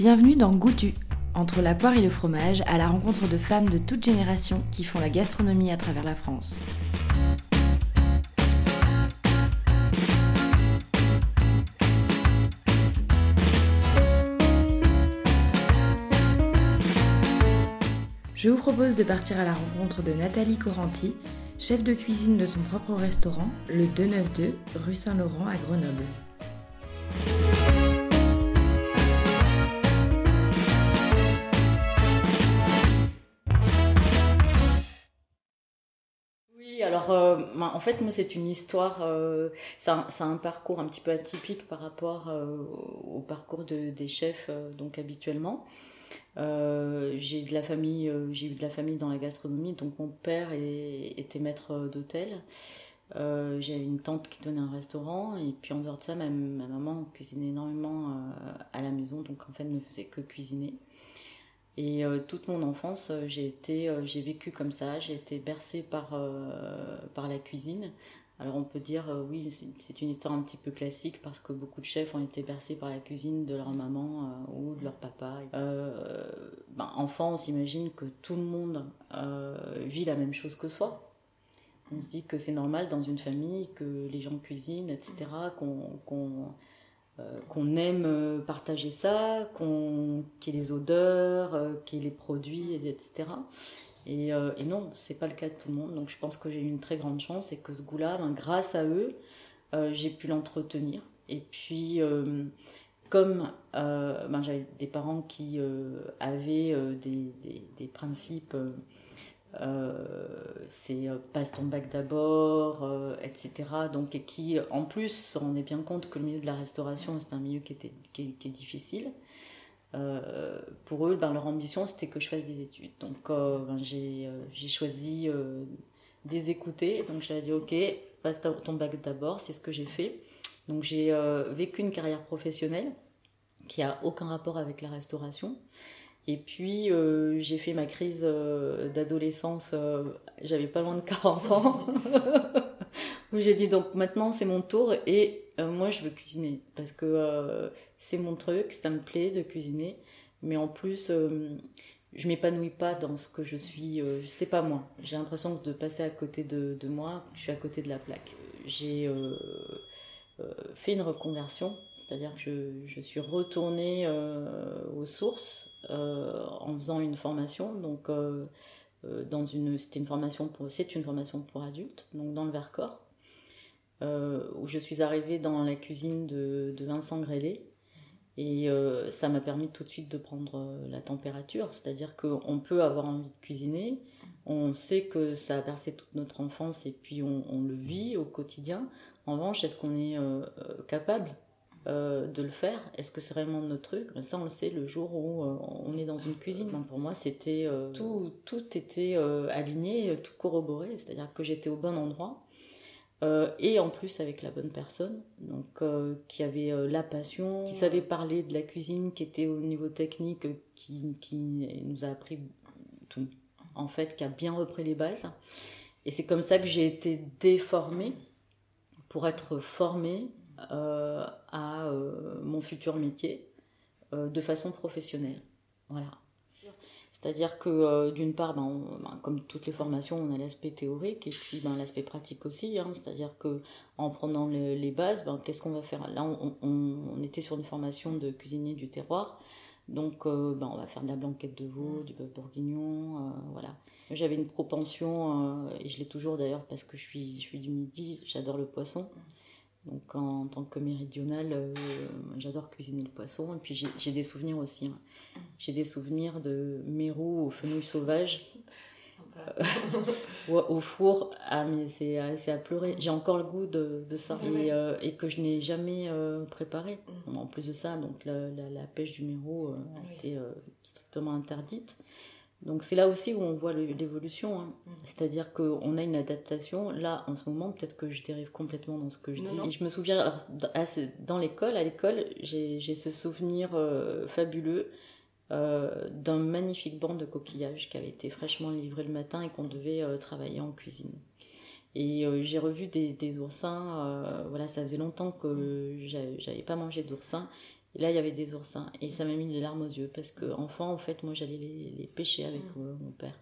Bienvenue dans Goutu, entre la poire et le fromage, à la rencontre de femmes de toutes générations qui font la gastronomie à travers la France. Je vous propose de partir à la rencontre de Nathalie Coranti, chef de cuisine de son propre restaurant, le 292 rue Saint-Laurent à Grenoble. En fait moi c'est une histoire, euh, c'est un, parcours un petit peu atypique par rapport euh, au parcours de, des chefs euh, donc habituellement. Euh, j'ai de la famille, j'ai eu de la famille dans la gastronomie, donc mon père était maître d'hôtel. J'avais une tante qui tenait un restaurant et puis en dehors de ça, ma, ma maman cuisinait énormément à la maison, donc en fait ne faisait que cuisiner. Et euh, toute mon enfance, euh, j'ai été, euh, j'ai vécu comme ça. J'ai été bercée par par la cuisine. Alors on peut dire oui, c'est une histoire un petit peu classique parce que beaucoup de chefs ont été bercés par la cuisine de leur maman ou de leur papa. Ben, enfant, on s'imagine que tout le monde vit la même chose que soi. On se dit que c'est normal dans une famille que les gens cuisinent, etc. qu'on aime euh, partager ça, qu'il y ait les odeurs, euh, qu'il y ait les produits, et- etc. Et, euh, et non, c'est pas le cas de tout le monde. Donc je pense que j'ai eu une très grande chance et que ce goût-là, ben, grâce à eux, euh, j'ai pu l'entretenir. Et puis, euh, comme euh, ben, j'avais des parents qui euh, avaient euh, des, des, principes, euh, euh, c'est euh, passe ton bac d'abord, euh, etc. Donc, et qui, en plus, se rendaient bien compte que le milieu de la restauration, c'est un milieu qui, était, qui, est, est difficile. Euh, pour eux, ben, leur ambition, c'était que je fasse des études. Donc, euh, ben, j'ai euh, choisi euh, des écouter. Donc, j'ai dit, OK, passe ton bac d'abord. C'est ce que j'ai fait. Donc, j'ai euh, vécu une carrière professionnelle qui a aucun rapport avec la restauration. Et puis, euh, j'ai fait ma crise euh, d'adolescence, euh, j'avais pas loin de 40 ans, où j'ai dit donc maintenant c'est mon tour et moi je veux cuisiner. Parce que c'est mon truc, ça me plaît de cuisiner, mais en plus je m'épanouis pas dans ce que je suis, je sais pas moi, j'ai l'impression de passer à côté de, de moi, je suis à côté de la plaque. J'ai fait une reconversion, c'est-à-dire que je, je suis retournée euh, aux sources euh, en faisant une formation, donc euh, euh, dans une, c'était une formation pour, c'est une formation pour adultes, donc dans le Vercors, euh, où je suis arrivée dans la cuisine de, Vincent Grélé. Et euh, ça m'a permis tout de suite de prendre euh, la température, c'est-à-dire qu'on peut avoir envie de cuisiner, on sait que ça a bercé toute notre enfance et puis on le vit au quotidien. En revanche, est-ce qu'on est euh, euh, capable euh, de le faire? Est-ce que c'est vraiment notre truc? Ça, on le sait le jour où on est dans une cuisine. Donc, pour moi, c'était tout, tout était aligné, tout corroboré, c'est-à-dire que j'étais au bon endroit. Et en plus avec la bonne personne, donc qui avait la passion, qui savait parler de la cuisine, qui était au niveau technique, qui, qui nous a appris tout, en fait, qui a bien repris les bases. Et c'est comme ça que j'ai été déformée pour être formée euh, à euh, mon futur métier euh, de façon professionnelle. Voilà. C'est-à-dire que euh, d'une part, ben, ben, comme toutes les formations, on a l'aspect théorique et puis ben, l'aspect pratique aussi. hein. C'est-à-dire que en prenant le- les bases, ben, qu'est-ce qu'on va faire? Là, on était sur une formation de cuisinier du terroir. Donc, euh, ben, on va faire de la blanquette de veau, du bœuf bourguignon, euh, voilà. J'avais une propension, euh, et je l'ai toujours d'ailleurs parce que je suis, je suis du midi, j'adore le poisson. Donc en tant que méridionale, j'adore cuisiner le poisson. Et puis j'ai des souvenirs aussi. hein. J'ai des souvenirs de mérou aux fenouilles sauvages, ou au four. Ah mais c'est à- c'est à pleurer. J'ai encore le goût de, de ça. Et, euh, et que je n'ai jamais euh, préparé. En plus de ça, donc la, la- la pêche du mérou euh, a été euh, strictement interdite. Donc c'est là aussi où on voit l'évolution. hein. C'est-à-dire qu'on a une adaptation. Là, en ce moment, peut-être que je dérive complètement dans ce que je Non, dis. non. Et je me souviens, alors, dans- l'école, à l'école, j'ai ce souvenir euh, fabuleux euh, d'un magnifique banc de coquillages qui avait été fraîchement livré le matin et qu'on devait euh, travailler en cuisine. Et euh, j'ai revu des, des oursins, voilà, ça faisait longtemps que j'avais pas mangé d'oursin. Et là, il y avait des oursins. Et ça m'a mis des larmes aux yeux. Parce que, enfant, en fait, moi, j'allais les, pêcher avec mm. mon père.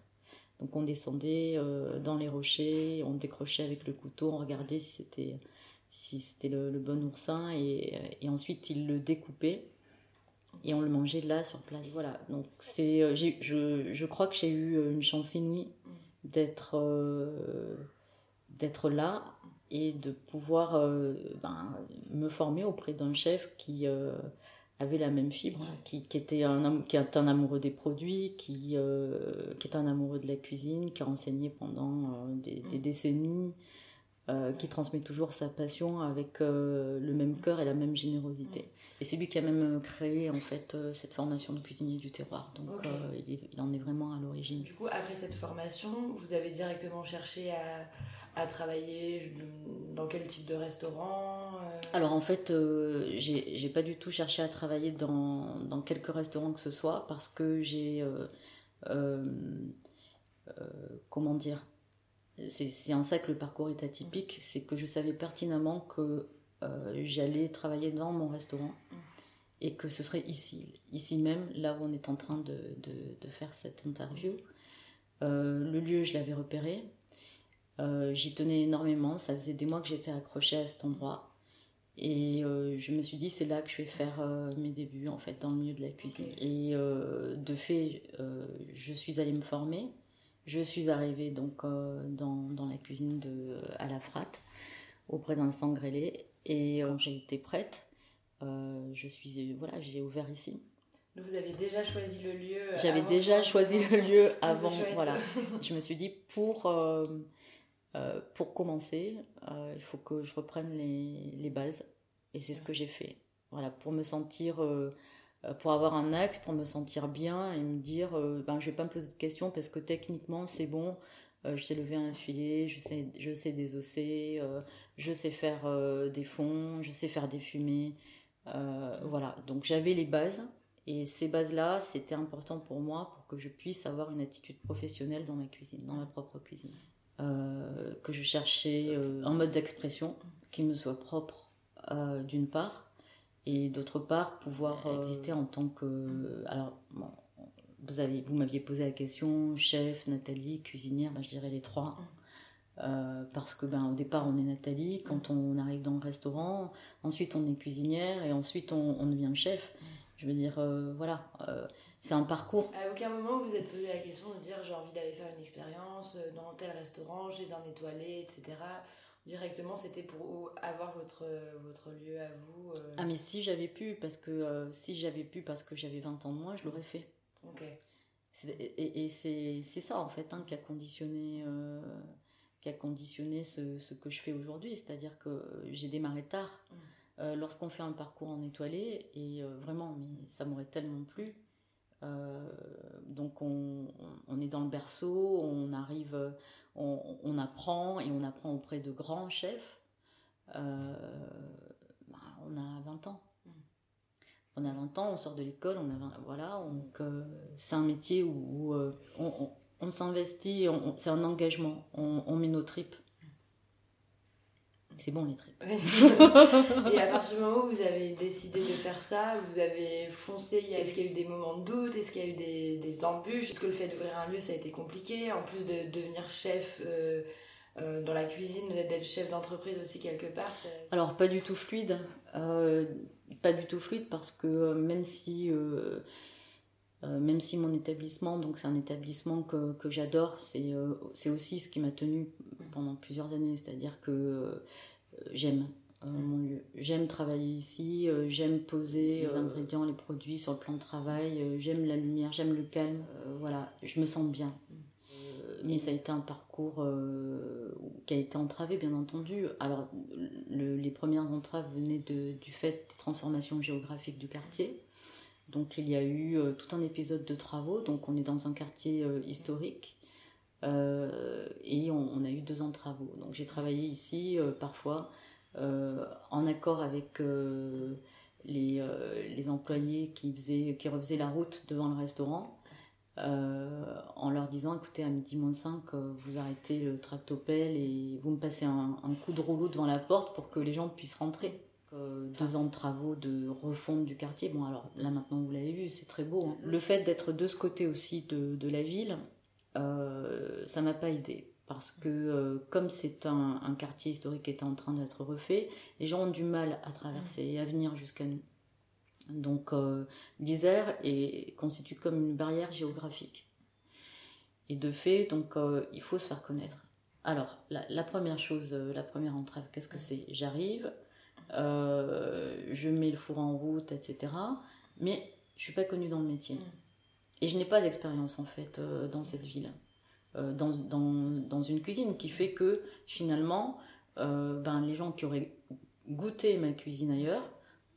Donc, on descendait dans les rochers, on décrochait avec le couteau, on regardait si c'était si c'était le, bon oursin. Et, et, ensuite, il le découpait et on le mangeait là sur place. Voilà, donc c'est, euh, je, je crois que j'ai eu euh, une chance inouïe d'être euh, d'être là et de pouvoir ben, me former auprès d'un chef qui avait la même fibre, qui, qui, était un, qui est un amoureux des produits, qui, qui est un amoureux de la cuisine, qui a enseigné pendant des, des, décennies, qui transmet toujours sa passion avec le même cœur et la même générosité. Et c'est lui qui a même euh, créé en fait euh, cette formation de cuisinier du terroir. Donc euh, il, en est vraiment à l'origine. Du coup, après cette formation, vous avez directement cherché à, à travailler dans quel type de restaurant Alors en fait, j'ai pas du tout cherché à travailler dans, dans, quelques restaurants que ce soit parce que j'ai. comment dire? C'est en ça que le parcours est atypique, c'est que je savais pertinemment que euh, j'allais travailler dans mon restaurant et que ce serait ici, ici même, là où on est en train de, de, faire cette interview. Euh, le lieu, je l'avais repéré. Euh, j'y tenais énormément. Ça faisait des mois que j'étais accrochée à cet endroit. Et je me suis dit, c'est là que je vais faire mes débuts, en fait, dans le milieu de la cuisine. Et de fait, je suis allée me former. Je suis arrivée donc dans, dans, la cuisine de, à la Frate, auprès d'un sangrélé. Et euh, j'ai été prête. Euh, je suis voilà, j'ai ouvert ici. Vous avez déjà choisi le lieu. J'avais déjà choisi le lieu avant. Voilà. je me suis dit pour euh, pour commencer, il faut que je reprenne les, les bases. Et c'est ce que j'ai fait. Voilà, pour me sentir, pour avoir un axe, pour me sentir bien et me dire, ben, je vais pas me poser de questions parce que techniquement c'est bon. je sais lever un filet, je sais, je sais désosser, je sais faire euh, des fonds, je sais faire des fumées. Euh, voilà, donc j'avais les bases. Et ces bases-là, c'était important pour moi pour que je puisse avoir une attitude professionnelle dans ma cuisine, dans ma propre cuisine. Euh, que je cherchais un mode d'expression qui me soit propre d'une part, et d'autre part pouvoir exister en tant que... Alors, vous, avez, vous m'aviez posé la question, chef, Nathalie, cuisinière, ben, je dirais les trois. Euh, parce que ben, au départ on est Nathalie, quand on arrive dans le restaurant, ensuite on est cuisinière et ensuite on, devient chef. Je veux dire, euh, voilà, euh, c'est un parcours. À aucun moment vous êtes posé la question de dire j'ai envie d'aller faire une expérience dans tel restaurant, chez un étoilé, etc. Directement c'était pour avoir votre, votre lieu à vous. Ah mais si j'avais pu, parce que si j'avais pu parce que j'avais 20 ans de moins, je l'aurais fait. Ok. Et, et c'est ça en fait hein, qui a conditionné qui a conditionné ce, ce que je fais aujourd'hui. C'est-à-dire que j'ai démarré tard. Mm. Euh, lorsqu'on fait un parcours en étoilé, et euh, vraiment, mais ça m'aurait tellement plu. Euh, donc on, on, est dans le berceau, on arrive, on, on, apprend et on apprend auprès de grands chefs. Bah, on a 20 ans. Mm. On a 20 ans, on sort de l'école, on a voilà, donc c'est un métier où, où on, on s'investit, c'est un engagement, on, met nos tripes. C'est bon les tripes. et à partir du moment où vous avez décidé de faire ça, vous avez foncé, est-ce qu'il y a eu des moments de doute, est-ce qu'il y a eu des, embûches? Est-ce que le fait d'ouvrir un lieu ça a été compliqué? En plus de devenir chef euh, euh, dans la cuisine, d'être chef d'entreprise aussi quelque part Alors pas du tout fluide, euh, pas du tout fluide parce que même si euh, même si mon établissement, donc c'est un établissement que, que j'adore, c'est euh, c'est aussi ce qui m'a tenu pendant plusieurs années, c'est-à-dire que euh, j'aime mon lieu. J'aime travailler ici, j'aime poser les ingrédients, les produits sur le plan de travail, j'aime la lumière, j'aime le calme, voilà, je me sens bien. mais ça a été un parcours qui a été entravé, bien entendu. Alors, les premières entraves venaient de, du fait des transformations géographiques du quartier. Donc il y a eu euh, tout un épisode de travaux, donc on est dans un quartier euh, historique euh, et on, a eu deux ans de travaux. Donc j'ai travaillé ici parfois en accord avec les, employés qui, faisaient, qui refaisaient la route devant le restaurant. en leur disant écoutez à midi moins 5 vous arrêtez le tractopelle et vous me passez un, un coup de rouleau devant la porte pour que les gens puissent rentrer deux ans de travaux de refonte du quartier. Bon, alors là maintenant vous l'avez vu, c'est très beau. Hein. Le fait d'être de ce côté aussi de, la ville, euh, ça m'a pas aidé. Parce que euh, comme c'est un, quartier historique qui était en train d'être refait, les gens ont du mal à traverser et à venir jusqu'à nous. Donc euh, l'Isère est, constitue comme une barrière géographique. Et de fait, donc euh, il faut se faire connaître. Alors, la, première chose, la première entrave, qu'est-ce que c'est? J'arrive, je mets le four en route, etc. Mais je suis pas connue dans le métier. Mm. Et je n'ai pas d'expérience en fait dans cette ville. Euh, dans, dans, dans, une cuisine qui fait que finalement, euh, ben, les gens qui auraient goûté ma cuisine ailleurs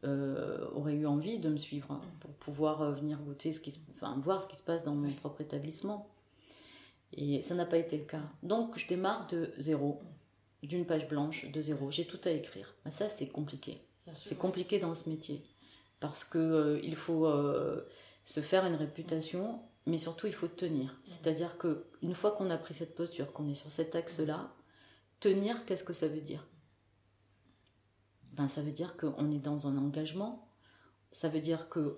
euh, auraient eu envie de me suivre pour pouvoir venir goûter ce qui, enfin, voir ce qui se passe dans mon propre établissement. Et ça n'a pas été le cas. Donc je démarre de zéro, d'une page blanche, de zéro. J'ai tout à écrire. Ben, ça, c'est compliqué. C'est compliqué dans ce métier. Parce que il faut se faire une réputation mais surtout il faut tenir. C'est-à-dire que une fois qu'on a pris cette posture, qu'on est sur cet axe-là, tenir, qu'est-ce que ça veut dire? Ben ça veut dire qu'on est dans un engagement. Ça veut dire que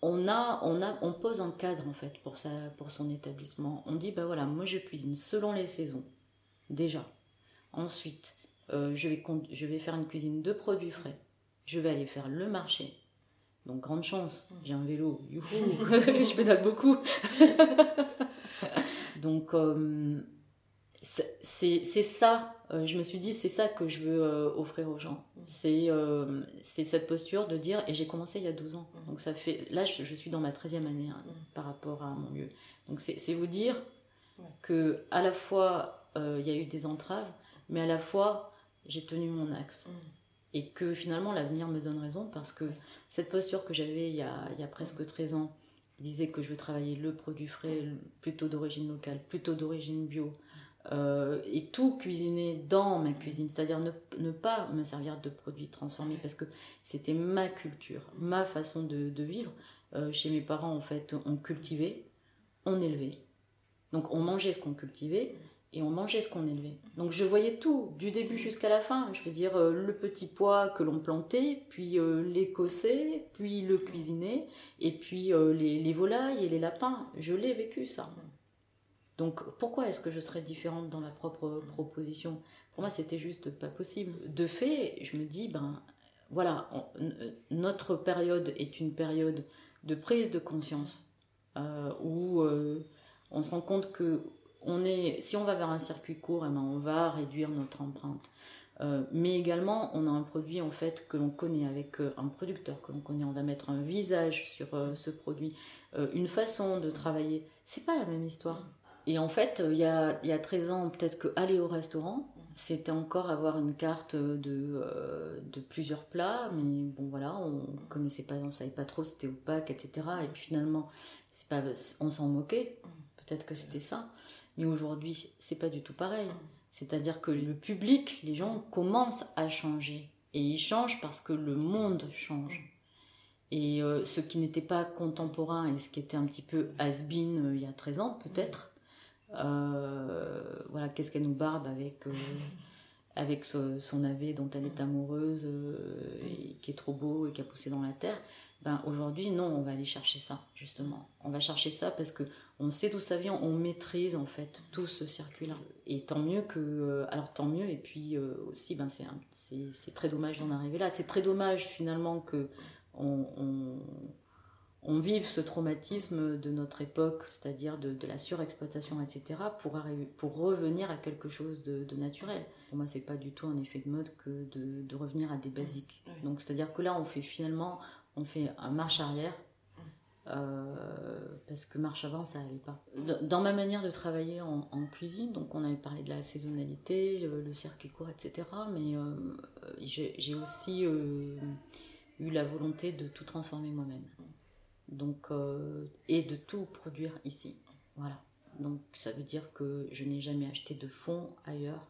on a, on pose un cadre en fait pour ça, pour son établissement. On dit ben voilà, moi je cuisine selon les saisons, déjà. Ensuite, euh, je vais, je vais faire une cuisine de produits frais. Je vais aller faire le marché donc grande chance, j'ai un vélo, youhou, je pédale beaucoup. Donc euh, c'est ça, euh, je me suis dit, c'est ça que je veux euh, offrir aux gens. C'est cette posture de dire, et j'ai commencé il y a 12 ans. Donc ça fait, là je, suis dans ma 13e année hein, par rapport à mon lieu. Donc c'est vous dire que à la fois il y a eu des entraves, mais à la fois j'ai tenu mon axe et que finalement l'avenir me donne raison parce que cette posture que j'avais il, y a presque 13 ans, disait que je veux travailler le produit frais, plutôt d'origine locale, plutôt d'origine bio, euh, et tout cuisiner dans ma cuisine, c'est-à-dire ne, pas me servir de produits transformés parce que c'était ma culture, ma façon de, vivre. Euh, chez mes parents, en fait, on cultivait, on élevait. Donc on mangeait ce qu'on cultivait, et on mangeait ce qu'on élevait. Donc je voyais tout, du début jusqu'à la fin. Je veux dire, euh, le petit pois que l'on plantait, puis euh, l'écossais, puis le cuisiner, et puis euh, les, volailles et les lapins. Je l'ai vécu ça. Donc pourquoi est-ce que je serais différente dans ma propre proposition? Pour moi, c'était juste pas possible. De fait, je me dis, ben voilà, notre période est une période de prise de conscience où on se rend compte que on est, si on va vers un circuit court, eh ben, on va réduire notre empreinte. Euh, mais également, on a un produit en fait que l'on connaît avec euh, un producteur que l'on connaît. On va mettre un visage sur euh, ce produit, une façon de travailler. C'est pas la même histoire. Et en fait, il y a, y a 13 ans, peut-être que aller au restaurant, c'était encore avoir une carte de, de plusieurs plats, mais bon voilà, on connaissait pas, on savait pas trop c'était opaque, etc. Et puis finalement, c'est pas, on s'en moquait. Peut-être que c'était ça. Mais aujourd'hui, c'est pas du tout pareil. C'est-à-dire que le public, les gens commencent à changer. Et ils changent parce que le monde change. Et euh, ce qui n'était pas contemporain et ce qui était un petit peu has-been euh, il y a 13 ans, peut-être, euh, voilà, qu'est-ce qu'elle nous barbe avec, avec son navet dont elle est amoureuse, et qui est trop beau et qui a poussé dans la terre? Ben, aujourd'hui, non, on va aller chercher ça, justement. On va chercher ça parce que on sait d'où ça vient, on maîtrise en fait tout ce circuit-là. Et tant mieux que, euh, alors tant mieux. Et puis euh, aussi, ben c'est c'est très dommage d'en arriver là. C'est très dommage finalement que on, on, vive ce traumatisme de notre époque, c'est-à-dire de, de, la surexploitation, etc., pour arriver, pour revenir à quelque chose de, de naturel. Pour moi, c'est pas du tout un effet de mode que de, de revenir à des basiques. Donc, c'est-à-dire que là, on fait finalement, on fait un marche arrière euh, parce que marche avant, ça allait pas. Dans ma manière de travailler en, cuisine, donc on avait parlé de la saisonnalité, le, circuit court, etc. Mais euh, j'ai aussi euh, eu la volonté de tout transformer moi-même. Donc, et de tout produire ici. Voilà. Donc ça veut dire que je n'ai jamais acheté de fond ailleurs.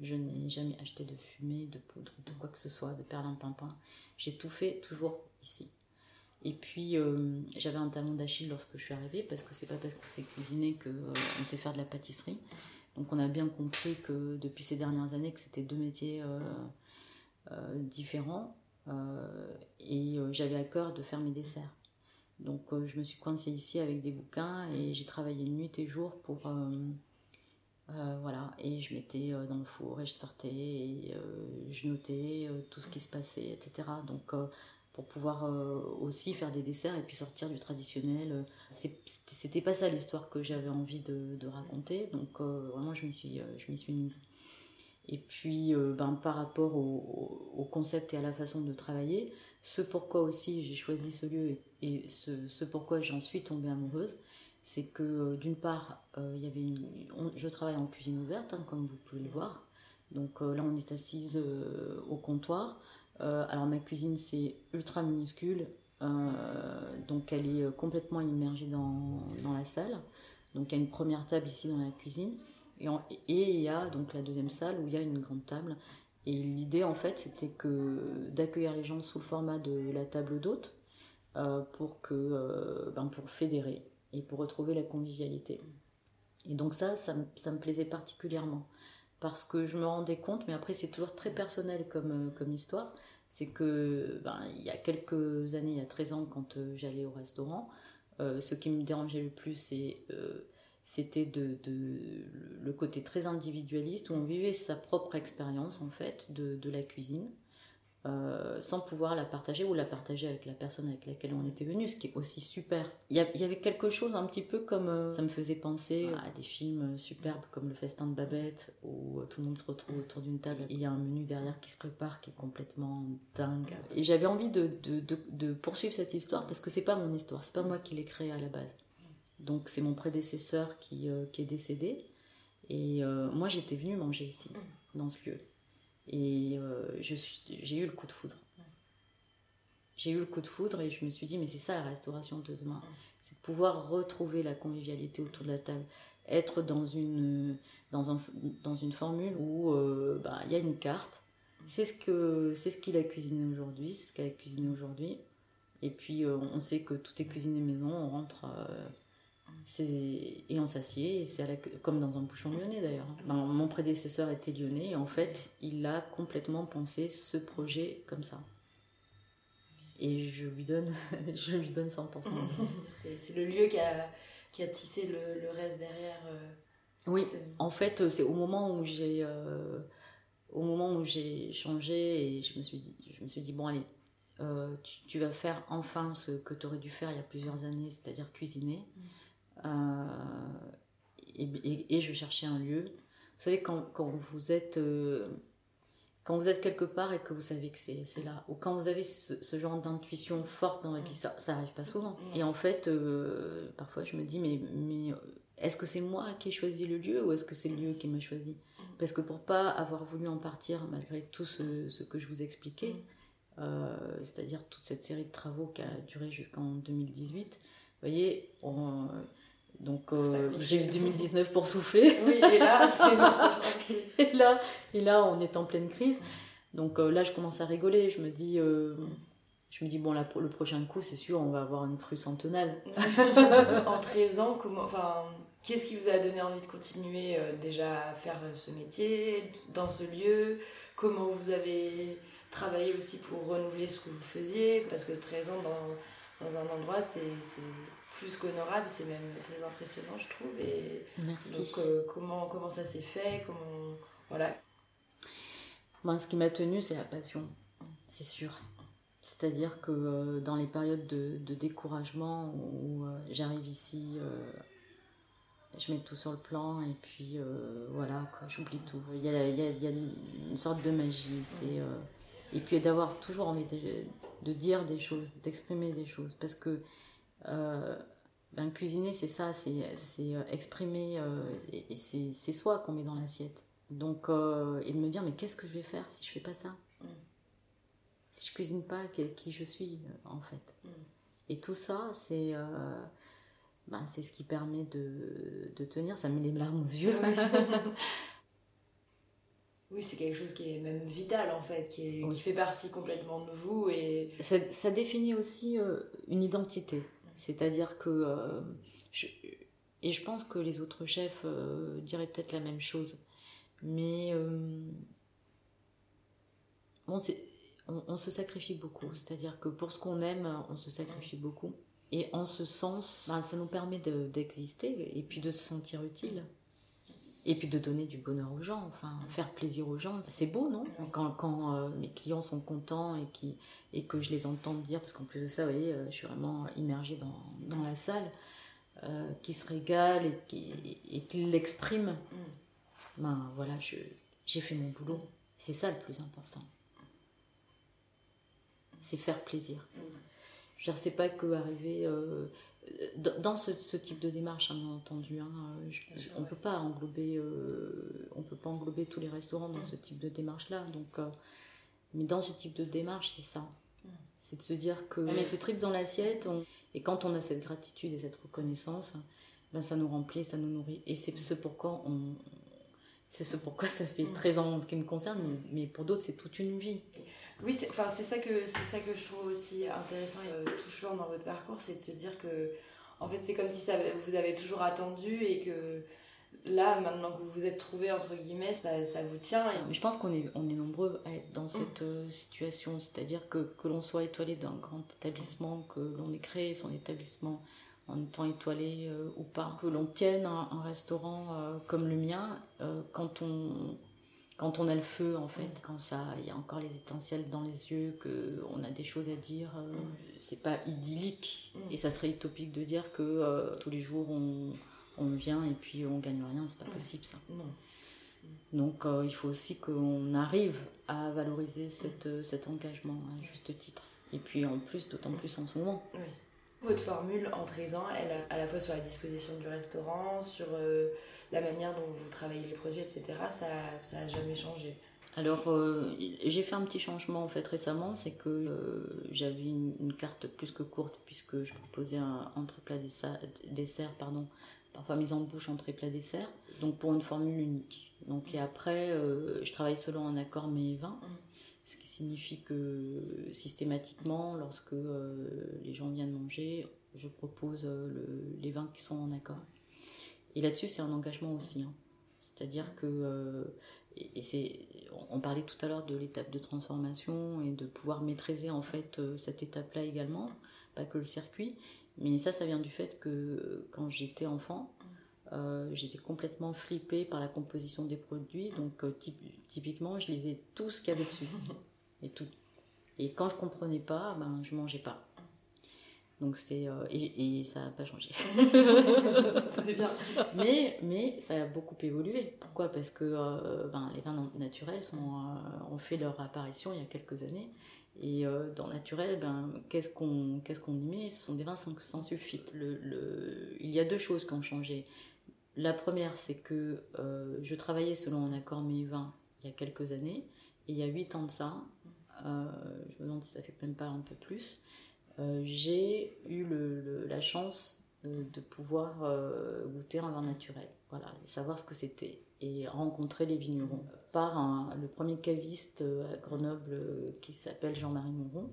Je n'ai jamais acheté de fumée, de poudre, de quoi que ce soit, de perlimpinpin. J'ai tout fait toujours ici. Et puis euh, j'avais un talon d'Achille lorsque je suis arrivée, parce que c'est pas parce qu'on sait cuisiner qu'on euh, sait faire de la pâtisserie. Donc on a bien compris que depuis ces dernières années que c'était deux métiers différents. et j'avais à cœur de faire mes desserts. Donc je me suis coincée ici avec des bouquins et j'ai travaillé nuit et jour pour euh, voilà, et je mettais euh, dans le four et je sortais et euh, je notais tout ce qui se passait, etc. Donc pour pouvoir aussi faire des desserts et puis sortir du traditionnel. C'était pas ça l'histoire que j'avais envie de, raconter, donc vraiment je m'y suis, je suis mise. Et puis ben, par rapport au, concept et à la façon de travailler, ce pourquoi aussi j'ai choisi ce lieu et, ce, ce pourquoi j'en suis tombée amoureuse, c'est que euh, d'une part, euh, y avait je travaille en cuisine ouverte, hein, comme vous pouvez le voir. Donc euh, là, on est assise au comptoir. Alors ma cuisine, c'est ultra minuscule, donc elle est complètement immergée dans, dans, la salle. Donc il y a une première table ici dans la cuisine. Et, et il y a donc la deuxième salle où il y a une grande table. Et l'idée, en fait, c'était que d'accueillir les gens sous le format de la table d'hôte pour, que, ben, pour fédérer et pour retrouver la convivialité. Et donc ça, ça, me plaisait particulièrement parce que je me rendais compte, mais après c'est toujours très personnel comme, euh, comme histoire, c'est que ben, il y a quelques années, il y a 13 ans, quand euh, j'allais au restaurant, euh, ce qui me dérangeait le plus, c'était de, le côté très individualiste où on vivait sa propre expérience en fait de, de la cuisine euh, sans pouvoir la partager ou la partager avec la personne avec laquelle on était venu, ce qui est aussi super. Il y, avait quelque chose un petit peu comme euh, ça me faisait penser à des films superbes comme Le Festin de Babette où tout le monde se retrouve autour d'une table et il y a un menu derrière qui se prépare qui est complètement dingue. Et j'avais envie de, de, de, poursuivre cette histoire parce que c'est pas mon histoire, c'est pas moi qui l'ai créée à la base. Donc c'est mon prédécesseur qui, euh, qui est décédé et moi j'étais venue manger ici, dans ce lieu. Et euh, j'ai eu le coup de foudre. J'ai eu le coup de foudre et je me suis dit, mais c'est ça la restauration de demain. C'est de pouvoir retrouver la convivialité autour de la table. Être dans une, dans un, dans une formule où euh, bah, il y a une carte. C'est ce que c'est ce qu'il a cuisiné aujourd'hui, c'est ce qu'elle a cuisiné aujourd'hui. Et puis euh, on sait que tout est cuisiné maison, on rentre et on s'assied, c'est comme dans un bouchon lyonnais d'ailleurs. Ben, mon prédécesseur était lyonnais et en fait, il a complètement pensé ce projet comme ça. Et je lui donne, je lui donne 100%. c'est le lieu qui a, qui a tissé le, reste derrière. Euh, oui, en fait, c'est au moment où j'ai euh, au moment où j'ai changé et je me suis dit, je me suis dit bon allez, euh, tu, vas faire enfin ce que tu aurais dû faire il y a plusieurs années, c'est-à-dire cuisiner. Mm. Euh, et, je cherchais un lieu. Vous savez, quand, quand vous êtes euh, quand vous êtes quelque part et que vous savez que c'est là, ou quand vous avez ce, genre d'intuition forte dans la vie, ça, ça arrive pas souvent. Et en fait, euh, parfois je me dis, mais, mais est-ce que c'est moi qui ai choisi le lieu ou est-ce que c'est le lieu qui m'a choisi? Parce que pour pas avoir voulu en partir, malgré tout ce, ce que je vous expliquais, c'est-à-dire toute cette série de travaux qui a duré jusqu'en 2018, vous voyez, on, donc euh, j'ai eu 2019 pour souffler. Oui, et là, c'est et là, et là, on est en pleine crise. Donc euh, là, je commence à rigoler. Je me dis, euh, je me dis bon, là, le prochain coup, c'est sûr, on va avoir une crue centenale. en 13 ans, comment, enfin, qu'est-ce qui vous a donné envie de continuer déjà à faire ce métier dans ce lieu? Comment vous avez travaillé aussi pour renouveler ce que vous faisiez? Parce que 13 ans dans, dans un endroit, c'est plus qu'honorable, c'est même très impressionnant, je trouve. Et Merci. Donc, euh, comment, comment ça s'est fait comment... Voilà. Moi, ce qui m'a tenu, c'est la passion, c'est sûr. C'est-à-dire que euh, dans les périodes de, découragement où euh, j'arrive ici, je mets tout sur le plan et puis voilà, j'oublie tout. Il y a, il y a, une sorte de magie. C'est, et puis d'avoir toujours envie de, de, dire des choses, d'exprimer des choses. Parce que ben, cuisiner, c'est ça, c'est euh, exprimer, euh, et, c'est soi qu'on met dans l'assiette. Donc, euh, et de me dire, mais qu'est-ce que je vais faire si je fais pas ça? Mm. Si je cuisine pas, qui je suis, en fait? Mm. Et tout ça, c'est ben, c'est ce qui permet de, de, tenir. Ça met les larmes aux yeux. oui, c'est quelque chose qui est même vital, en fait, qui, qui fait partie complètement de vous. Et... Ça, ça définit aussi une identité. C'est-à-dire que euh, Et je pense que les autres chefs diraient peut-être la même chose. Mais on, on, se sacrifie beaucoup. C'est-à-dire que pour ce qu'on aime, on se sacrifie beaucoup. Et en ce sens, ben, ça nous permet d'exister et puis de se sentir utile. Et puis de donner du bonheur aux gens, enfin faire plaisir aux gens, c'est beau, non? Quand, quand euh, mes clients sont contents et, qui, et que je les entends dire, parce qu'en plus de ça, vous voyez, euh, je suis vraiment immergée dans, dans la salle, euh, qui se régalent et qui, et qui l'expriment, ben voilà, j'ai fait mon boulot. C'est ça le plus important. C'est faire plaisir. Je ne sais pas que arriver euh, dans ce, type de démarche, hein, bien entendu. Hein, on peut pas englober, euh, on peut pas englober tous les restaurants dans ce type de démarche-là. Donc, euh, mais dans ce type de démarche, c'est ça. C'est de se dire que on met ses tripes dans l'assiette, et quand on a cette gratitude et cette reconnaissance, ben ça nous remplit, ça nous nourrit. Et c'est ce pourquoi on, c'est ce pourquoi ça fait 13 ans en ce qui me concerne, mais pour d'autres, c'est toute une vie. Oui, c'est enfin, ça, que, ça que je trouve aussi intéressant et euh, touchant dans votre parcours, c'est de se dire que, en fait, c'est comme si ça, vous avez toujours attendu et que là, maintenant que vous vous êtes trouvé entre guillemets, ça, ça vous tient. Je pense qu'on est, on est nombreux à être dans cette euh, situation, c'est-à-dire que, que l'on soit étoilé d'un grand établissement, que l'on ait créé son établissement en étant étoilé euh, ou pas, que l'on tienne un, restaurant comme le mien, quand on quand on a le feu en fait, quand ça, il y a encore les étincelles dans les yeux, que on a des choses à dire, euh, c'est pas idyllique. Et ça serait utopique de dire que euh, tous les jours on, on, vient et puis on gagne rien, c'est pas possible ça. Donc euh, il faut aussi qu'on arrive à valoriser cette, cet engagement à juste titre. Et puis en plus, d'autant plus en ce moment. Votre formule en 13 ans, elle a à la fois sur la disposition du restaurant, sur la manière dont vous travaillez les produits, etc., ça n'a jamais changé alors, euh, j'ai fait un petit changement en fait récemment, c'est que euh, j'avais une, carte plus que courte puisque je proposais un entrée plat dessert, pardon, parfois mise en bouche entrée plat dessert, donc pour une formule unique. Donc et après, euh, je travaille selon un accord mais vins, mm. Ce qui signifie que systématiquement, lorsque les gens viennent manger, je propose les vins qui sont en accord. Et là-dessus, c'est un engagement aussi. Hein. C'est-à-dire que, euh, et, c'est, on parlait tout à l'heure de l'étape de transformation et de pouvoir maîtriser en fait euh, cette étape-là également, pas que le circuit, mais ça, ça vient du fait que quand j'étais enfant, euh, j'étais complètement flippée par la composition des produits, donc typiquement, je lisais tout ce qu'il y avait dessus, et tout. Et quand je comprenais pas, ben je mangeais pas. Donc c'est euh, et, ça n'a pas changé. c'est bien. Mais mais ça a beaucoup évolué. Pourquoi? Parce que euh, ben, les vins naturels sont, euh, ont fait leur apparition il y a quelques années. Et dans naturel, ben, qu'est-ce qu'on qu'est-ce qu'on y met? Ce sont des vins sans, sans sulfite. Le, le, il y a deux choses qui ont changé. La première, c'est que je travaillais selon un accord de mes vins il y a quelques années. Et il y a huit ans de ça, je me demande si ça fait même pas un peu plus, euh, j'ai eu la chance euh, de pouvoir euh, goûter un vin naturel, voilà, savoir ce que c'était et rencontrer les vignerons par le premier caviste à Grenoble qui s'appelle Jean-Marie Monron.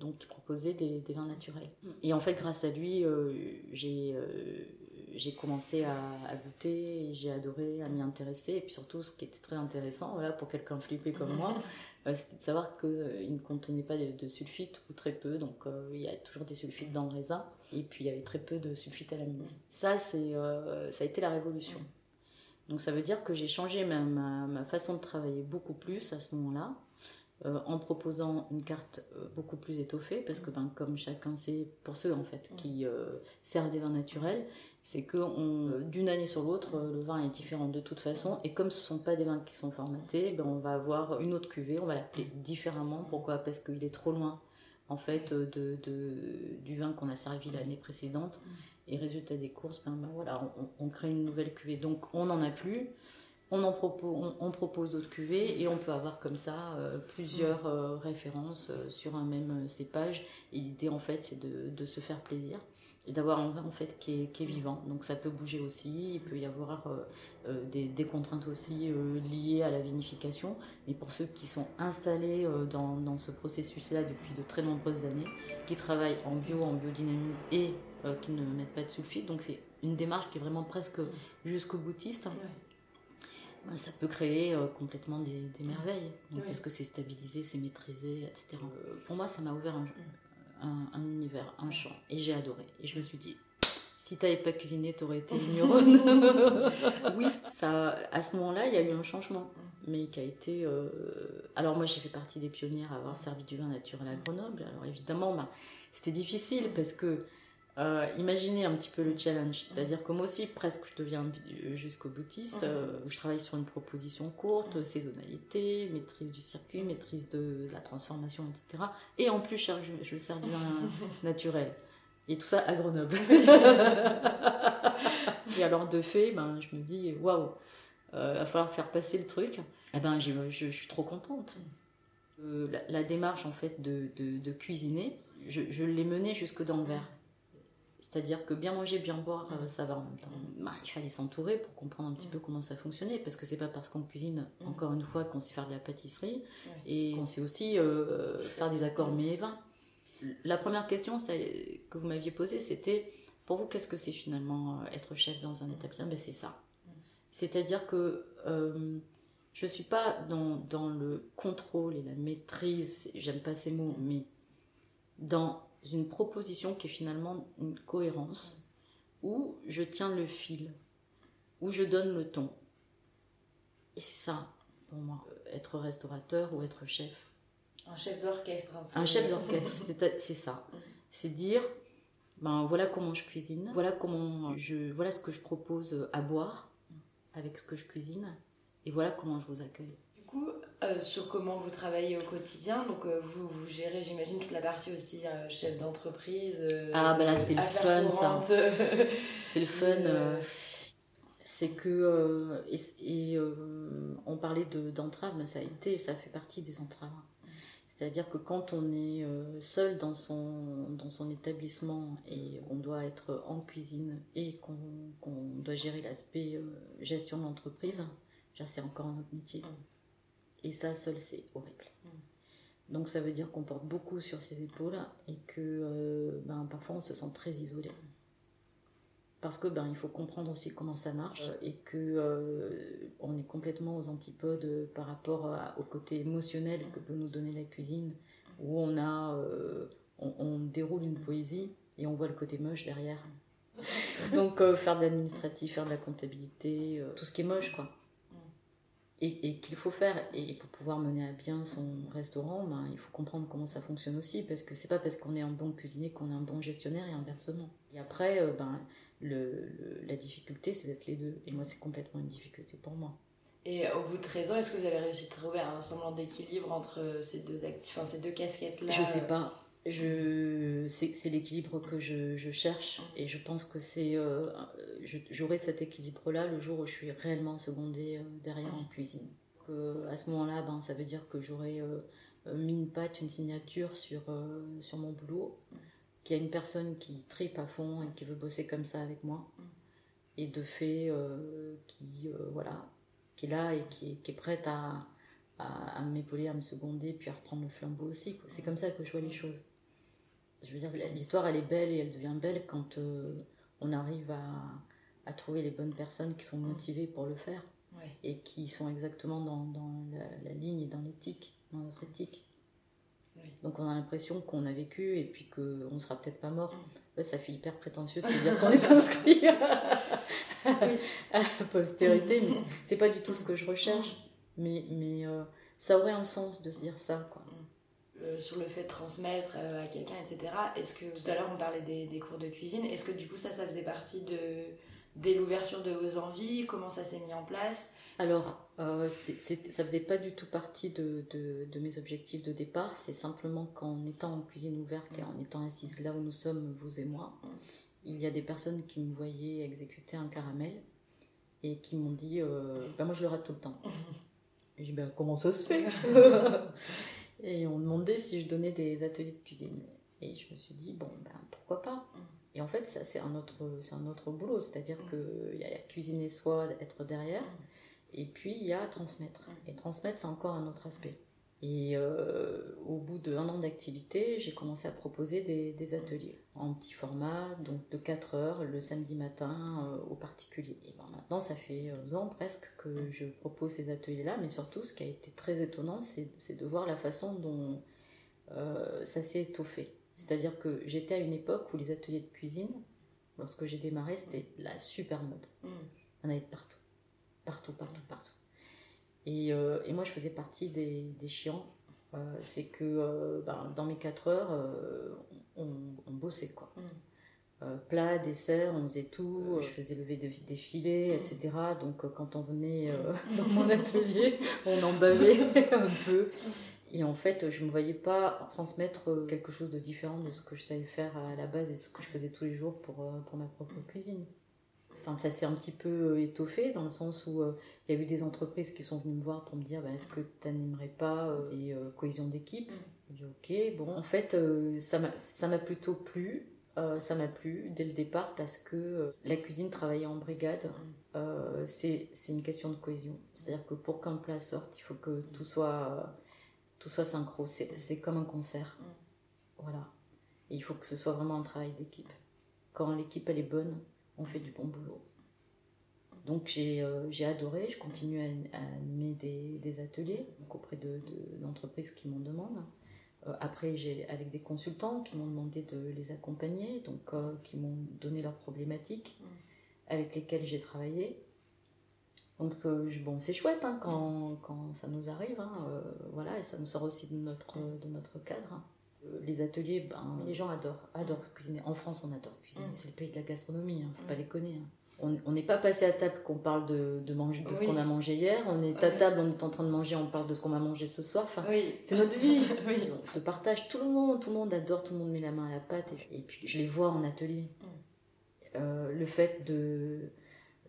donc qui proposait des, vins naturels. Mm. Et en fait, grâce à lui, j'ai j'ai commencé à, goûter, j'ai adoré, à m'y intéresser. Et puis surtout, ce qui était très intéressant, voilà, pour quelqu'un flippé comme moi, euh, c'était de savoir qu'il euh, ne contenait pas de, sulfite ou très peu. Donc euh, il y a toujours des sulfites dans le raisin. Et puis il y avait très peu de sulfite à la mise. Ça, c'est, ça a été la révolution. Donc ça veut dire que j'ai changé ma, ma, façon de travailler beaucoup plus à ce moment-là. en proposant une carte beaucoup plus étoffée, parce que ben, comme chacun sait, pour ceux en fait qui servent des vins naturels, c'est que euh, d'une année sur l'autre, euh, le vin est différent de toute façon. Et comme ce ne sont pas des vins qui sont formatés, ben on va avoir une autre cuvée, on va l'appeler différemment. Pourquoi? Parce qu'il est trop loin en fait de, du vin qu'on a servi l'année précédente. Et résultat des courses, ben, ben voilà, on, crée une nouvelle cuvée. Donc on n'en a plus. On, en propose, on, propose d'autres cuvées et on peut avoir comme ça euh, plusieurs références sur un même cépage. Et l'idée en fait c'est de, de, se faire plaisir et d'avoir un vin en fait qui est, qui est, vivant. Donc ça peut bouger aussi, il peut y avoir euh, euh, des, des, contraintes aussi euh, liées à la vinification. Mais pour ceux qui sont installés dans, dans, ce processus-là depuis de très nombreuses années, qui travaillent en bio, en biodynamie et qui ne mettent pas de sulfite, donc c'est une démarche qui est vraiment presque jusqu'au boutiste. Bah, ça peut créer complètement des, des merveilles. Donc, Parce que c'est stabilisé, c'est maîtrisé, etc. pour moi, ça m'a ouvert un, un, univers, un champ. Et j'ai adoré. Et je me suis dit, si tu n'avais pas cuisiné, tu aurais été vigneronne. oui, ça, à ce moment-là, il y a eu un changement. Mais qui a été. Euh, alors, moi, j'ai fait partie des pionnières à avoir servi du vin naturel à Grenoble. Alors, évidemment, bah, c'était difficile parce que euh, imaginez un petit peu le challenge, c'est-à-dire que moi aussi presque je deviens jusqu'au boutiste, euh, où je travaille sur une proposition courte, saisonnalité, maîtrise du circuit, maîtrise de la transformation, etc. Et en plus je, je sers du vin naturel. Et tout ça à Grenoble. et alors de fait, ben, je me dis, waouh, euh, il va falloir faire passer le truc. Eh ben, je, je, suis trop contente. la, démarche en fait de, de, cuisiner, je, je l'ai menée jusque dans le verre. C'est-à-dire que bien manger, bien boire, euh, ça va en même temps. Bah, il fallait s'entourer pour comprendre un petit peu comment ça fonctionnait, parce que c'est pas parce qu'on cuisine, encore une fois, qu'on sait faire de la pâtisserie, et qu'on sait aussi euh, faire des accords mets et vins. La première question que vous m'aviez posée, c'était pour vous, qu'est-ce que c'est finalement euh, être chef dans un établissement? Ben, C'est ça. C'est-à-dire que je ne suis pas dans, dans, le contrôle et la maîtrise, j'aime pas ces mots, mais dans une proposition qui est finalement une cohérence, où je tiens le fil, où je donne le ton. Et c'est ça, pour moi, être restaurateur ou être chef. Un chef d'orchestre. Un, un chef d'orchestre, c'est ça. C'est dire, ben voilà comment je cuisine, voilà comment je, voilà ce que je propose à boire avec ce que je cuisine, et voilà comment je vous accueille. Euh, sur comment vous travaillez au quotidien. Donc, euh, vous, vous gérez, j'imagine, toute la partie aussi euh, chef d'entreprise. ah, ben là, c'est le fun, ça. c'est le fun. c'est que. et, on parlait d'entraves, mais ça a été, ça fait partie des entraves. C'est-à-dire que quand on est seul dans son, dans son établissement et on doit être en cuisine et qu'on doit gérer l'aspect gestion de l'entreprise, c'est encore un autre métier. Mm. Et ça, seul, c'est horrible. Mm. Donc ça veut dire qu'on porte beaucoup sur ses épaules et que euh, ben, parfois on se sent très isolé. Parce que ben, il faut comprendre aussi comment ça marche et que euh, on est complètement aux antipodes par rapport au côté émotionnel que peut nous donner la cuisine, où on a euh, on, déroule une poésie et on voit le côté moche derrière. Donc faire de l'administratif, faire de la comptabilité, tout ce qui est moche quoi et, qu'il faut faire. Et pour pouvoir mener à bien son restaurant, ben, il faut comprendre comment ça fonctionne aussi, parce que c'est pas parce qu'on est un bon cuisinier qu'on est un bon gestionnaire et inversement. Et après, euh, ben, le, la difficulté, c'est d'être les deux. Et moi, c'est complètement une difficulté pour moi. Et au bout de 13 ans, est-ce que vous avez réussi à trouver un semblant d'équilibre entre ces deux, enfin, ces deux casquettes-là Je sais pas je c'est l'équilibre que je, je, cherche et je pense que c'est euh, j'aurai cet équilibre là le jour où je suis réellement secondée euh, derrière en cuisine que, à ce moment là ben ça veut dire que j'aurai euh, mis une patte une signature sur sur mon boulot qu'il y a une personne qui tripe à fond et qui veut bosser comme ça avec moi et de fait qui voilà qui est là et qui, qui est prête à à, à m'épauler, à me seconder, puis à reprendre le flambeau aussi. C'est comme ça que je vois les choses je veux dire, l'histoire, elle est belle et elle devient belle quand euh, on arrive à, à, trouver les bonnes personnes qui sont mm. motivées pour le faire et qui sont exactement dans, dans la, ligne et dans l'éthique, dans notre éthique. Donc on a l'impression qu'on a vécu et puis qu'on ne sera peut-être pas mort. Mm. ça fait hyper prétentieux de se dire qu'on est inscrit à, la postérité, mais c'est pas du tout ce que je recherche. Mais, mais euh, ça aurait un sens de se dire ça. Quoi. Mm. Euh, sur le fait de transmettre euh, à quelqu'un, etc. Est-ce que tout à l'heure on parlait des, des, cours de cuisine, est-ce que du coup ça, ça faisait partie de, dès l'ouverture de vos envies? Comment ça s'est mis en place? Alors, euh, ça faisait pas du tout partie de, de, de mes objectifs de départ. C'est simplement qu'en étant en cuisine ouverte et en étant assise là où nous sommes, vous et moi, il y a des personnes qui me voyaient exécuter un caramel et qui m'ont dit euh, bah, Moi je le rate tout le temps. J'ai dit ben, Comment ça se fait? Et on demandait si je donnais des ateliers de cuisine. Et je me suis dit, bon, ben, pourquoi pas Et en fait, ça, c'est un autre, c'est un autre boulot. C'est-à-dire qu'il y, a cuisiner soi, être derrière. Et puis, il y a transmettre. Et transmettre, c'est encore un autre aspect. Et euh, au bout d'un an d'activité, j'ai commencé à proposer des, ateliers en petit format, donc de 4 heures le samedi matin euh, aux particuliers. Et ben maintenant, ça fait 11 ans presque que je propose ces ateliers-là, mais surtout, ce qui a été très étonnant, c'est de voir la façon dont euh, ça s'est étoffé. C'est-à-dire que j'étais à une époque où les ateliers de cuisine, lorsque j'ai démarré, c'était la super mode. Mm. On avait partout. Partout, partout, partout. Et, euh, et, moi, je faisais partie des, des chiants. Euh, c'est que euh, ben, dans mes 4 heures, on, on, bossait quoi. Mm. plat, dessert, on faisait tout. Je faisais lever des, défilés, mm. etc. Donc quand on venait dans mon atelier, on en bavait un peu. Et en fait, je ne me voyais pas transmettre quelque chose de différent de ce que je savais faire à la base et de ce que je faisais tous les jours pour, pour ma propre cuisine. Enfin, ça s'est un petit peu euh, étoffé dans le sens où euh, il y a eu des entreprises qui sont venues me voir pour me dire bah, est-ce que tu n'animerais pas euh, des cohésions d'équipe J'ai dit ok, bon, en fait, ça m'a plutôt plu. ça m'a plu dès le départ parce que la cuisine travailler en brigade, c'est une question de cohésion. C'est-à-dire que pour qu'un plat sorte, il faut que tout soit, tout soit synchro. C'est comme un concert. Voilà. Et il faut que ce soit vraiment un travail d'équipe. Quand l'équipe elle est bonne, on fait du bon boulot. Donc j'ai euh, adoré, je continue à, animer des, ateliers auprès d'entreprises de, qui m'en demandent. Euh, après, j'ai avec des consultants qui m'ont demandé de les accompagner, donc euh, qui m'ont donné leurs problématiques avec lesquelles j'ai travaillé. Donc bon, c'est chouette hein, quand, quand, ça nous arrive, hein, voilà, et ça nous sort aussi de notre, de notre cadre. Euh, les ateliers, ben, les gens adorent, adorent cuisiner. En France, on adore cuisiner. Mm. C'est le pays de la gastronomie, hein, faut pas mm. déconner. Hein. On n'est pas passé à table qu'on parle de, de, manger, de ce qu'on a mangé hier. On est à table, on est en train de manger, on parle de ce qu'on va manger ce soir. Enfin, c'est notre vie. On se partage. Tout le monde, tout le monde adore, tout le monde met la main à la pâte. Et, puis, je les vois en atelier. Mm. Euh, le fait de,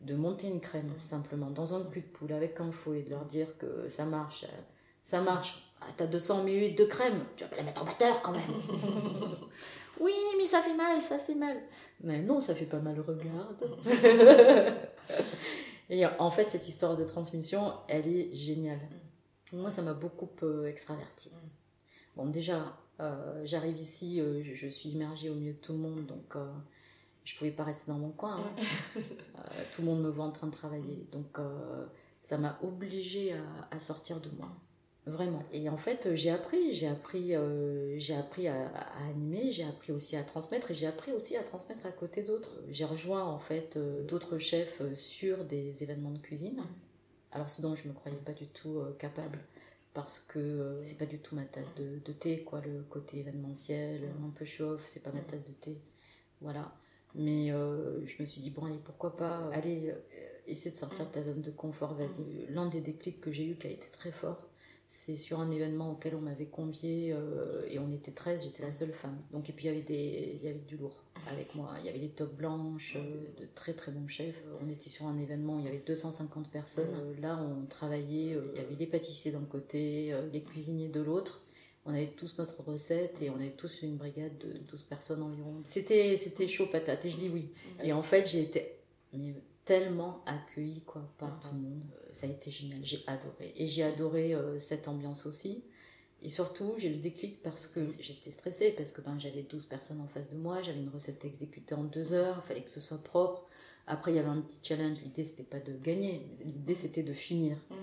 de monter une crème, simplement, dans un cul de poule, avec un fouet, de leur dire que ça marche, euh, ça marche t'as 200 ml de crème, tu vas pas la mettre en batteur quand même. oui, mais ça fait mal, ça fait mal. Mais non, ça fait pas mal, regarde. Et en fait, cette histoire de transmission, elle est géniale. Moi, ça m'a beaucoup euh, extraverti. Bon, déjà, euh, j'arrive ici, euh, je, suis immergée au milieu de tout le monde, donc je pouvais pas rester dans mon coin. Hein. tout le monde me voit en train de travailler. Donc, ça m'a obligée à sortir de moi. Vraiment. Et en fait, j'ai appris, j'ai appris, euh, j'ai appris à, animer, j'ai appris aussi à transmettre et j'ai appris aussi à transmettre à côté d'autres. J'ai rejoint en fait euh, d'autres chefs euh, sur des événements de cuisine. Alors ce dont je me croyais pas du tout capable parce que c'est pas du tout ma tasse de, thé quoi, le côté événementiel, un peu chauffe, c'est pas ma tasse de thé. Voilà. Mais je me suis dit bon allez pourquoi pas aller essayer de sortir de ta zone de confort, vas-y. L'un des déclics que j'ai eu qui a été très fort c'est sur un événement auquel on m'avait convié euh, et on était 13, j'étais la seule femme. Donc, et puis il y avait, des, il y avait du lourd avec moi. Il y avait des toques blanches, euh, de très très bons chefs. On était sur un événement où il y avait 250 personnes. Euh, là, on travaillait, il y avait les pâtissiers d'un côté, les cuisiniers de l'autre. On avait tous notre recette et on avait tous une brigade de 12 personnes environ. C'était, c'était chaud patate et je dis oui. Et en fait, j'ai été tellement accueilli quoi, par tout le monde. Ça a été génial, j'ai adoré. Et j'ai adoré euh, cette ambiance aussi. Et surtout, j'ai le déclic parce que j'étais stressée, parce que ben, j'avais 12 personnes en face de moi, j'avais une recette exécutée en deux heures, il fallait que ce soit propre. Après, il y avait un petit challenge, l'idée c'était pas de gagner, l'idée c'était de finir. Mm.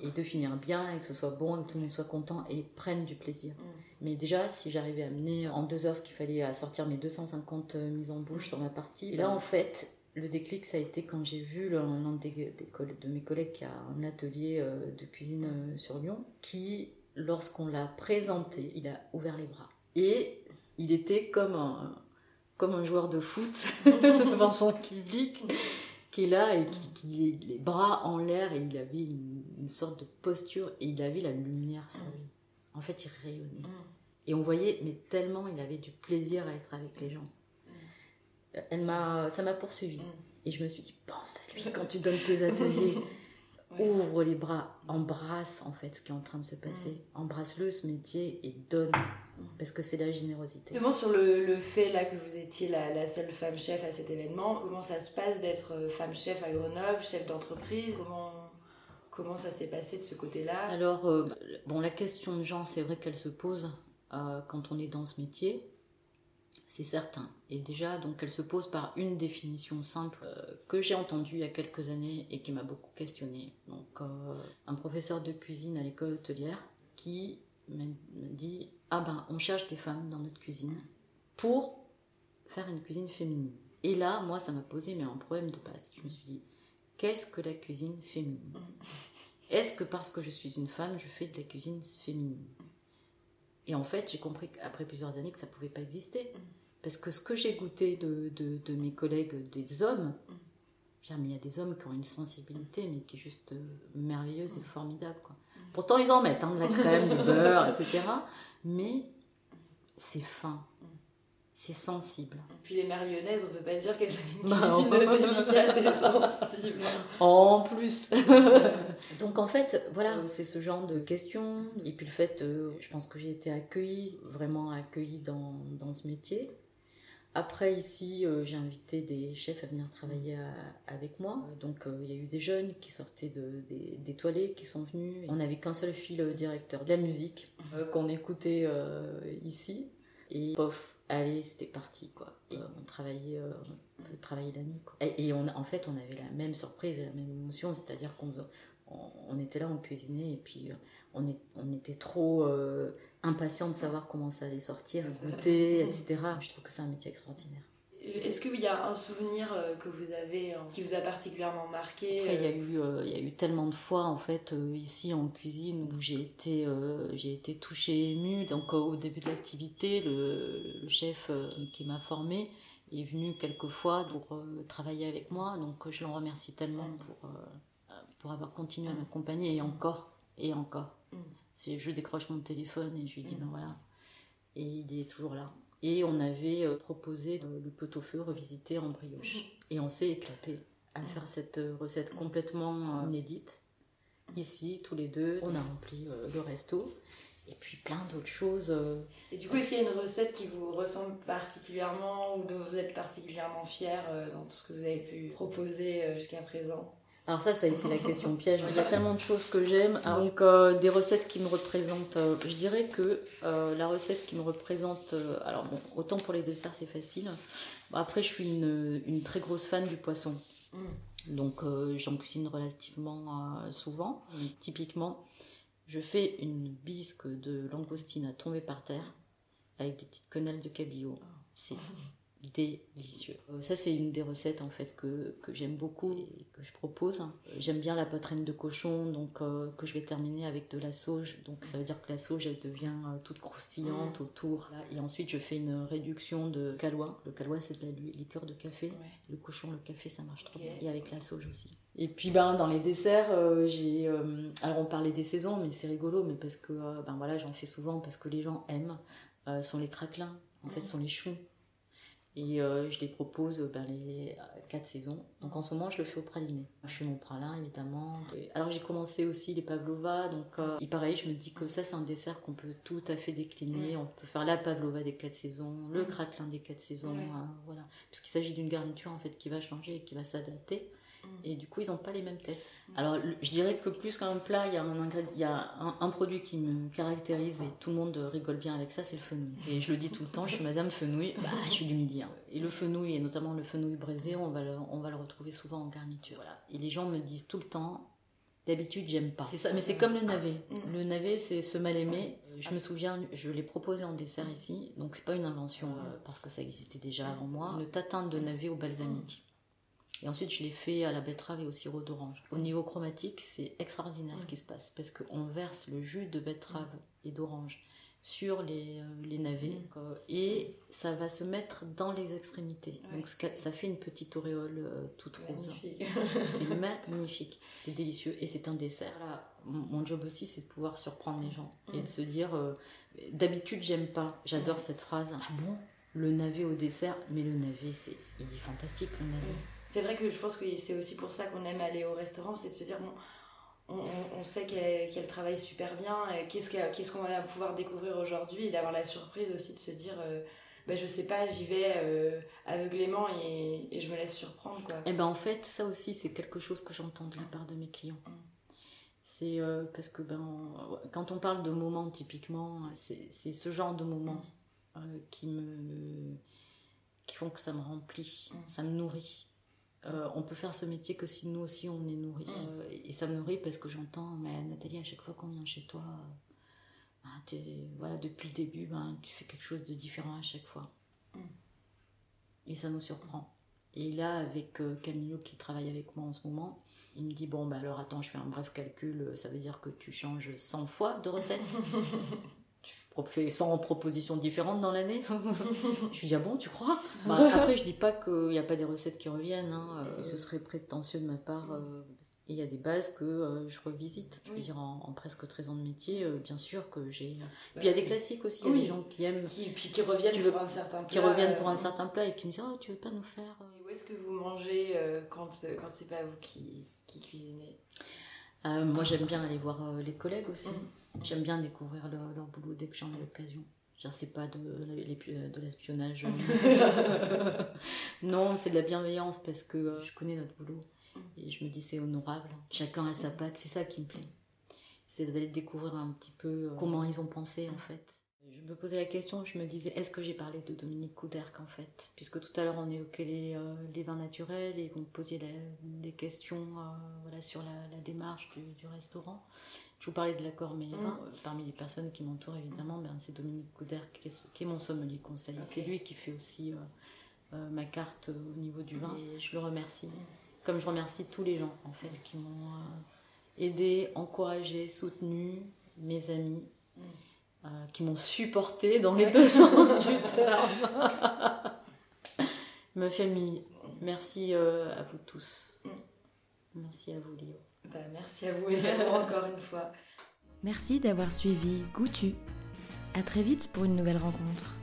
Et de finir bien, et que ce soit bon, et que tout le monde soit content et prenne du plaisir. Mm. Mais déjà, si j'arrivais à mener en deux heures ce qu'il fallait à sortir mes 250 euh, mises en bouche sur ma partie, là en fait, le déclic, ça a été quand j'ai vu l'un des, de mes collègues qui a un atelier euh, de cuisine euh, sur Lyon, qui, lorsqu'on l'a présenté, il a ouvert les bras. Et il était comme un, comme un joueur de foot devant son public qui est là et qui, les bras en l'air et il avait une, sorte de posture et il avait la lumière sur lui. En fait, il rayonnait. Et on voyait, mais tellement il avait du plaisir à être avec les gens elle m'a, ça m'a poursuivi. Mm. Et je me suis dit, pense à lui quand tu donnes tes ateliers. ouvre les bras, embrasse en fait ce qui est en train de se passer, mm. embrasse-le ce métier et donne, mm. parce que c'est la générosité. Justement sur le, le, fait là que vous étiez la, la, seule femme chef à cet événement, comment ça se passe d'être euh, femme chef à Grenoble, chef d'entreprise? Comment, comment ça s'est passé de ce côté-là? Alors, euh, bon, la question de genre, c'est vrai qu'elle se pose euh, quand on est dans ce métier c'est certain. Et déjà, donc, elle se pose par une définition simple euh, que j'ai entendue il y a quelques années et qui m'a beaucoup questionnée. Donc, euh, un professeur de cuisine à l'école hôtelière qui m'a dit Ah ben, on cherche des femmes dans notre cuisine pour faire une cuisine féminine. Et là, moi, ça m'a posé mais un problème de base. Je me suis dit Qu'est-ce que la cuisine féminine? Est-ce que parce que je suis une femme, je fais de la cuisine féminine? Et en fait, j'ai compris après plusieurs années que ça pouvait pas exister. Parce que ce que j'ai goûté de, de, mes collègues, des hommes, mais il y a des hommes qui ont une sensibilité, mais qui est juste euh, merveilleuse et formidable. Pourtant, ils en mettent de la crème, du beurre, etc. Mais c'est fin, c'est sensible. Et puis les marionnaises, on peut pas dire qu'elles ont une bah, cuisine délicate et sensible. En plus. Donc en fait, voilà, c'est ce genre de questions. Et puis le fait, euh, je pense que j'ai été accueillie, vraiment accueillie dans, dans ce métier. Après, ici, euh, j'ai invité des chefs à venir travailler avec moi. Donc, euh, il y a eu des jeunes qui sortaient de, des, toilettes, qui sont venus. On n'avait qu'un seul fil directeur de la musique euh, qu'on écoutait ici. Et pof, allez, c'était parti, quoi. on travaillait, on travaillait la nuit, quoi. Et, on, en fait, on avait la même surprise et la même émotion, c'est-à-dire qu'on on, était là, on cuisinait, et puis on, est, on était trop impatient de savoir comment ça allait sortir, goûter, etc. Je trouve que c'est un métier extraordinaire. Est-ce qu'il y a un souvenir euh, que vous avez hein, qui vous a particulièrement marqué il, y a eu, euh, il y a eu tellement de fois en fait euh, ici en cuisine où j'ai été, j'ai été touchée, émue. Donc au début de l'activité, le, chef qui, m'a formée est venu quelques fois pour travailler avec moi. Donc je l'en remercie tellement mm. pour, pour avoir continué à m'accompagner et encore et encore. Mm je décroche mon téléphone et je lui dis ben voilà. Et il est toujours là. Et on avait euh, proposé le pot-au-feu revisité en brioche. Mhm. Et on s'est éclaté à faire cette euh, recette complètement euh, inédite. Ici, tous les deux, on a rempli le resto. Et puis plein d'autres choses. Et du coup, est-ce qu'il y a une recette qui vous ressemble particulièrement ou dont vous êtes particulièrement fier dans tout ce que vous avez pu proposer jusqu'à présent? Alors ça, ça a été la question piège. Il y a tellement de choses que j'aime. Donc euh, des recettes qui me représentent. Euh, je dirais que euh, la recette qui me représente. alors bon, autant pour les desserts c'est facile. après, je suis une, une, très grosse fan du poisson. Mm. Donc j'en cuisine relativement souvent. typiquement, je fais une bisque de langoustine à tomber par terre avec des petites quenelles de cabillaud. C'est délicieux. Euh, ça, c'est une des recettes en fait que, que j'aime beaucoup et que je propose. J'aime bien la poitrine de cochon, donc euh, que je vais terminer avec de la sauge. Donc ça veut dire que la sauge, elle devient euh, toute croustillante mm. autour. Et ensuite, je fais une réduction de calois. Le calois, c'est de la liqueur de café. Le cochon, le café, ça marche trop bien. Et avec la sauge aussi. Et puis ben dans les desserts, j'ai alors on parlait des saisons, mais c'est rigolo, mais parce que ben voilà j'en fais souvent parce que les gens aiment sont les craquelins, en fait mm. sont les choux. Et euh, je les propose ben, les quatre saisons. Donc en ce moment, je le fais au praliné. Je fais mon pralin, évidemment. Alors j'ai commencé aussi les pavlova. Donc euh, pareil, je me dis que ça, c'est un dessert qu'on peut tout à fait décliner. On peut faire la pavlova des quatre saisons, le craquelin des quatre saisons. Euh, voilà. Puisqu'il s'agit d'une garniture en fait qui va changer et qui va s'adapter. Et du coup, ils n'ont pas les mêmes têtes. Alors, je dirais que plus qu'un plat, il y a, un, il y a un, produit qui me caractérise et tout le monde rigole bien avec ça, c'est le fenouil. Et je le dis tout le temps, je suis madame fenouil, bah, je suis du midi. Hein. Et le fenouil, et notamment le fenouil braisé, on va le, on va le retrouver souvent en garniture. Voilà. Et les gens me disent tout le temps, D'habitude, j'aime pas. C'est ça, mais c'est comme le navet. Mm. Le navet, c'est ce mal aimé. Je me souviens, je l'ai proposé en dessert ici, donc c'est pas une invention euh, parce que ça existait déjà avant moi. Une tatin de navet au balsamique. Et ensuite, je l'ai fait à la betterave et au sirop d'orange. Au niveau chromatique, c'est extraordinaire ce qui se passe parce qu'on verse le jus de betterave et d'orange sur les, euh, les navets mm. et ça va se mettre dans les extrémités. Donc ça fait une petite auréole euh, toute rose. c'est magnifique. C'est délicieux et c'est un dessert. Là, mon job aussi, c'est de pouvoir surprendre les gens et de se dire euh, d'habitude, j'aime pas. J'adore cette phrase. Ah bon? Le navet au dessert, mais le navet, c'est, il est fantastique, le navet. C'est vrai que je pense que c'est aussi pour ça qu'on aime aller au restaurant, c'est de se dire, bon, on, sait qu'elle travaille super bien. Qu'est-ce qu'on va pouvoir découvrir aujourd'hui et d'avoir la surprise aussi de se dire, euh, bah, je sais pas, j'y vais euh, aveuglément et, je me laisse surprendre. Quoi. Et eh ben en fait, ça aussi, c'est quelque chose que j'entends de la part de mes clients. Mm. C'est euh, parce que ben, quand on parle de moments, typiquement, c'est ce genre de moments mm. Qui me qui font que ça me remplit, mm. ça me nourrit. Euh, on peut faire ce métier que si nous aussi on est nourri. Mm. Euh, et ça me nourrit parce que j'entends, mais Nathalie, à chaque fois qu'on vient chez toi, ben, voilà, depuis le début, ben, tu fais quelque chose de différent à chaque fois. Mm. Et ça nous surprend. Et là, avec euh, Camilo qui travaille avec moi en ce moment, il me dit Bon, bah alors attends, je fais un bref calcul, ça veut dire que tu changes 100 fois de recette. fait 100 propositions différentes dans l'année. je lui dis, ah bon, tu crois? Bah, Après, je dis pas qu'il n'y a pas des recettes qui reviennent, hein. Euh, ce serait prétentieux de ma part. Euh, et il y a des bases que euh, je revisite. Je veux dire, en, presque 13 ans de métier, bien sûr que j'ai. Puis il y a des classiques aussi, il y a des gens qui aiment. Qui, puis qui reviennent pour un certain plat. Qui reviennent pour un certain plat et qui me disent, oh, tu veux pas nous faire. où est-ce que vous mangez quand, quand c'est pas vous qui, qui cuisinez? Moi, j'aime bien aller voir les collègues aussi. Mm. J'aime bien découvrir leur, boulot dès que j'en ai l'occasion. C'est pas de, de l'espionnage. non, c'est de la bienveillance parce que euh, je connais notre boulot. Et je me dis c'est honorable. Chacun a sa patte, c'est ça qui me plaît. C'est d'aller découvrir un petit peu euh, comment ils ont pensé en fait. Je me posais la question, je me disais, est-ce que j'ai parlé de Dominique Couderc en fait? Puisque tout à l'heure on évoquait les, euh, les vins naturels et vous me posiez des questions voilà, sur la, démarche du, du, restaurant. Je vous parlais de l'accord, mais mm. parmi les personnes qui m'entourent, évidemment, ben, c'est Dominique Couder qui est, mon sommelier conseil. C'est lui qui fait aussi euh, euh, ma carte au niveau du vin. Et je le remercie. Mm. Comme je remercie tous les gens, en fait, qui m'ont euh, aidé, encouragé, soutenu, mes amis, mm. qui m'ont supporté dans les deux sens du terme. Ma famille, merci à vous tous. Merci à vous, Léo. Bah, merci à vous également encore une fois. Merci d'avoir suivi Goutu. À très vite pour une nouvelle rencontre.